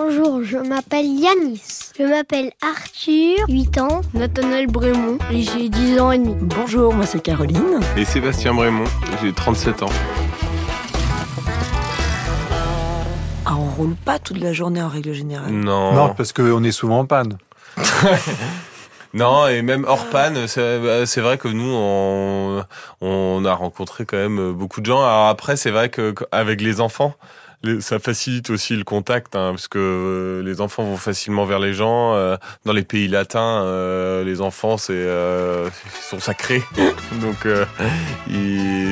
Bonjour, je m'appelle Yanis. Je m'appelle Arthur, 8 ans. Nathanaël Brémond, et j'ai 10 ans et demi. Bonjour, moi c'est Caroline. Et Sébastien Brémond, j'ai 37 ans. Ah, on roule pas toute la journée en règle générale. Non. Non, parce qu'on est souvent en panne. Non, et même hors panne, c'est bah, c'est vrai que nous, on, on a rencontré quand même beaucoup de gens. Alors après, c'est vrai que avec les enfants, ça facilite aussi le contact, hein, parce que euh, les enfants vont facilement vers les gens. euh, Dans les pays latins, euh, les enfants, c'est sont sacrés. Donc,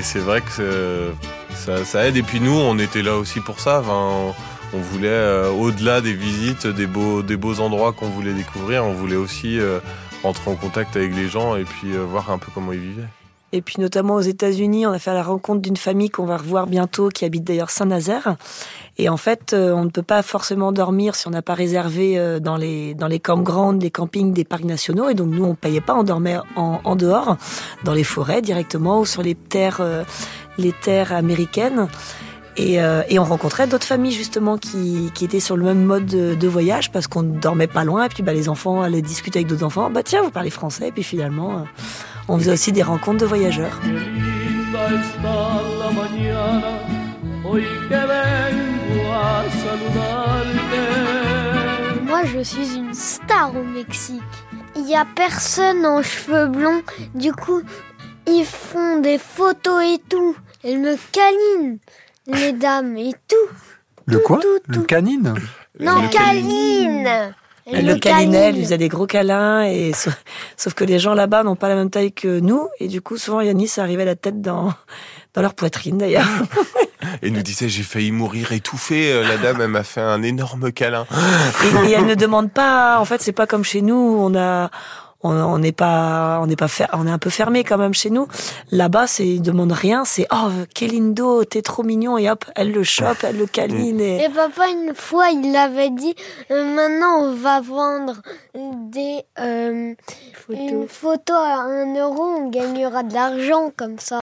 c'est vrai que ça, ça aide. Et puis nous, on était là aussi pour ça. On, on voulait, au-delà des visites, des beaux, des beaux endroits qu'on voulait découvrir, on voulait aussi rentrer en contact avec les gens et puis voir un peu comment ils vivaient. Et puis notamment aux États-Unis, on a fait la rencontre d'une famille qu'on va revoir bientôt, qui habite d'ailleurs Saint-Nazaire. Et en fait, euh, on ne peut pas forcément dormir si on n'a pas réservé euh, dans les dans les campgrounds, les campings des parcs nationaux. Et donc nous, on payait pas, on dormait en, dehors, dans les forêts directement ou sur les terres euh, les terres américaines. Et, et on rencontrait d'autres familles justement qui, qui étaient sur le même mode de, voyage parce qu'on ne dormait pas loin. Et puis bah, les enfants allaient discuter avec d'autres enfants. Bah tiens, vous parlez français. Et puis finalement, on faisait aussi des rencontres de voyageurs. Moi, je suis une star au Mexique. Il n'y a personne en cheveux blonds. Du coup, ils font des photos et tout. Elles me câlinent, les dames, et tout. Le Tout, quoi tout, Le tout. canine Non, le câline Elle le câlinait, elle lui faisait des gros câlins, et sauf, sauf que les gens là-bas n'ont pas la même taille que nous, et du coup, souvent, Yanis arrivait la tête dans, dans leur poitrine d'ailleurs. Et nous disait j'ai failli mourir étouffé. Euh, La dame elle m'a fait un énorme câlin. Et, et elle ne demande pas, en fait, c'est pas comme chez nous, on a, on on n'est pas, on n'est pas, fer- on est un peu fermé quand même chez nous. Là-bas, c'est, ils demandent rien, c'est, oh, quel lindo, t'es trop mignon, et hop, elle le chope, elle le câline, et, Et papa, une fois, il avait dit euh, maintenant, on va vendre des euh, une photo à un euro, on gagnera de l'argent comme ça.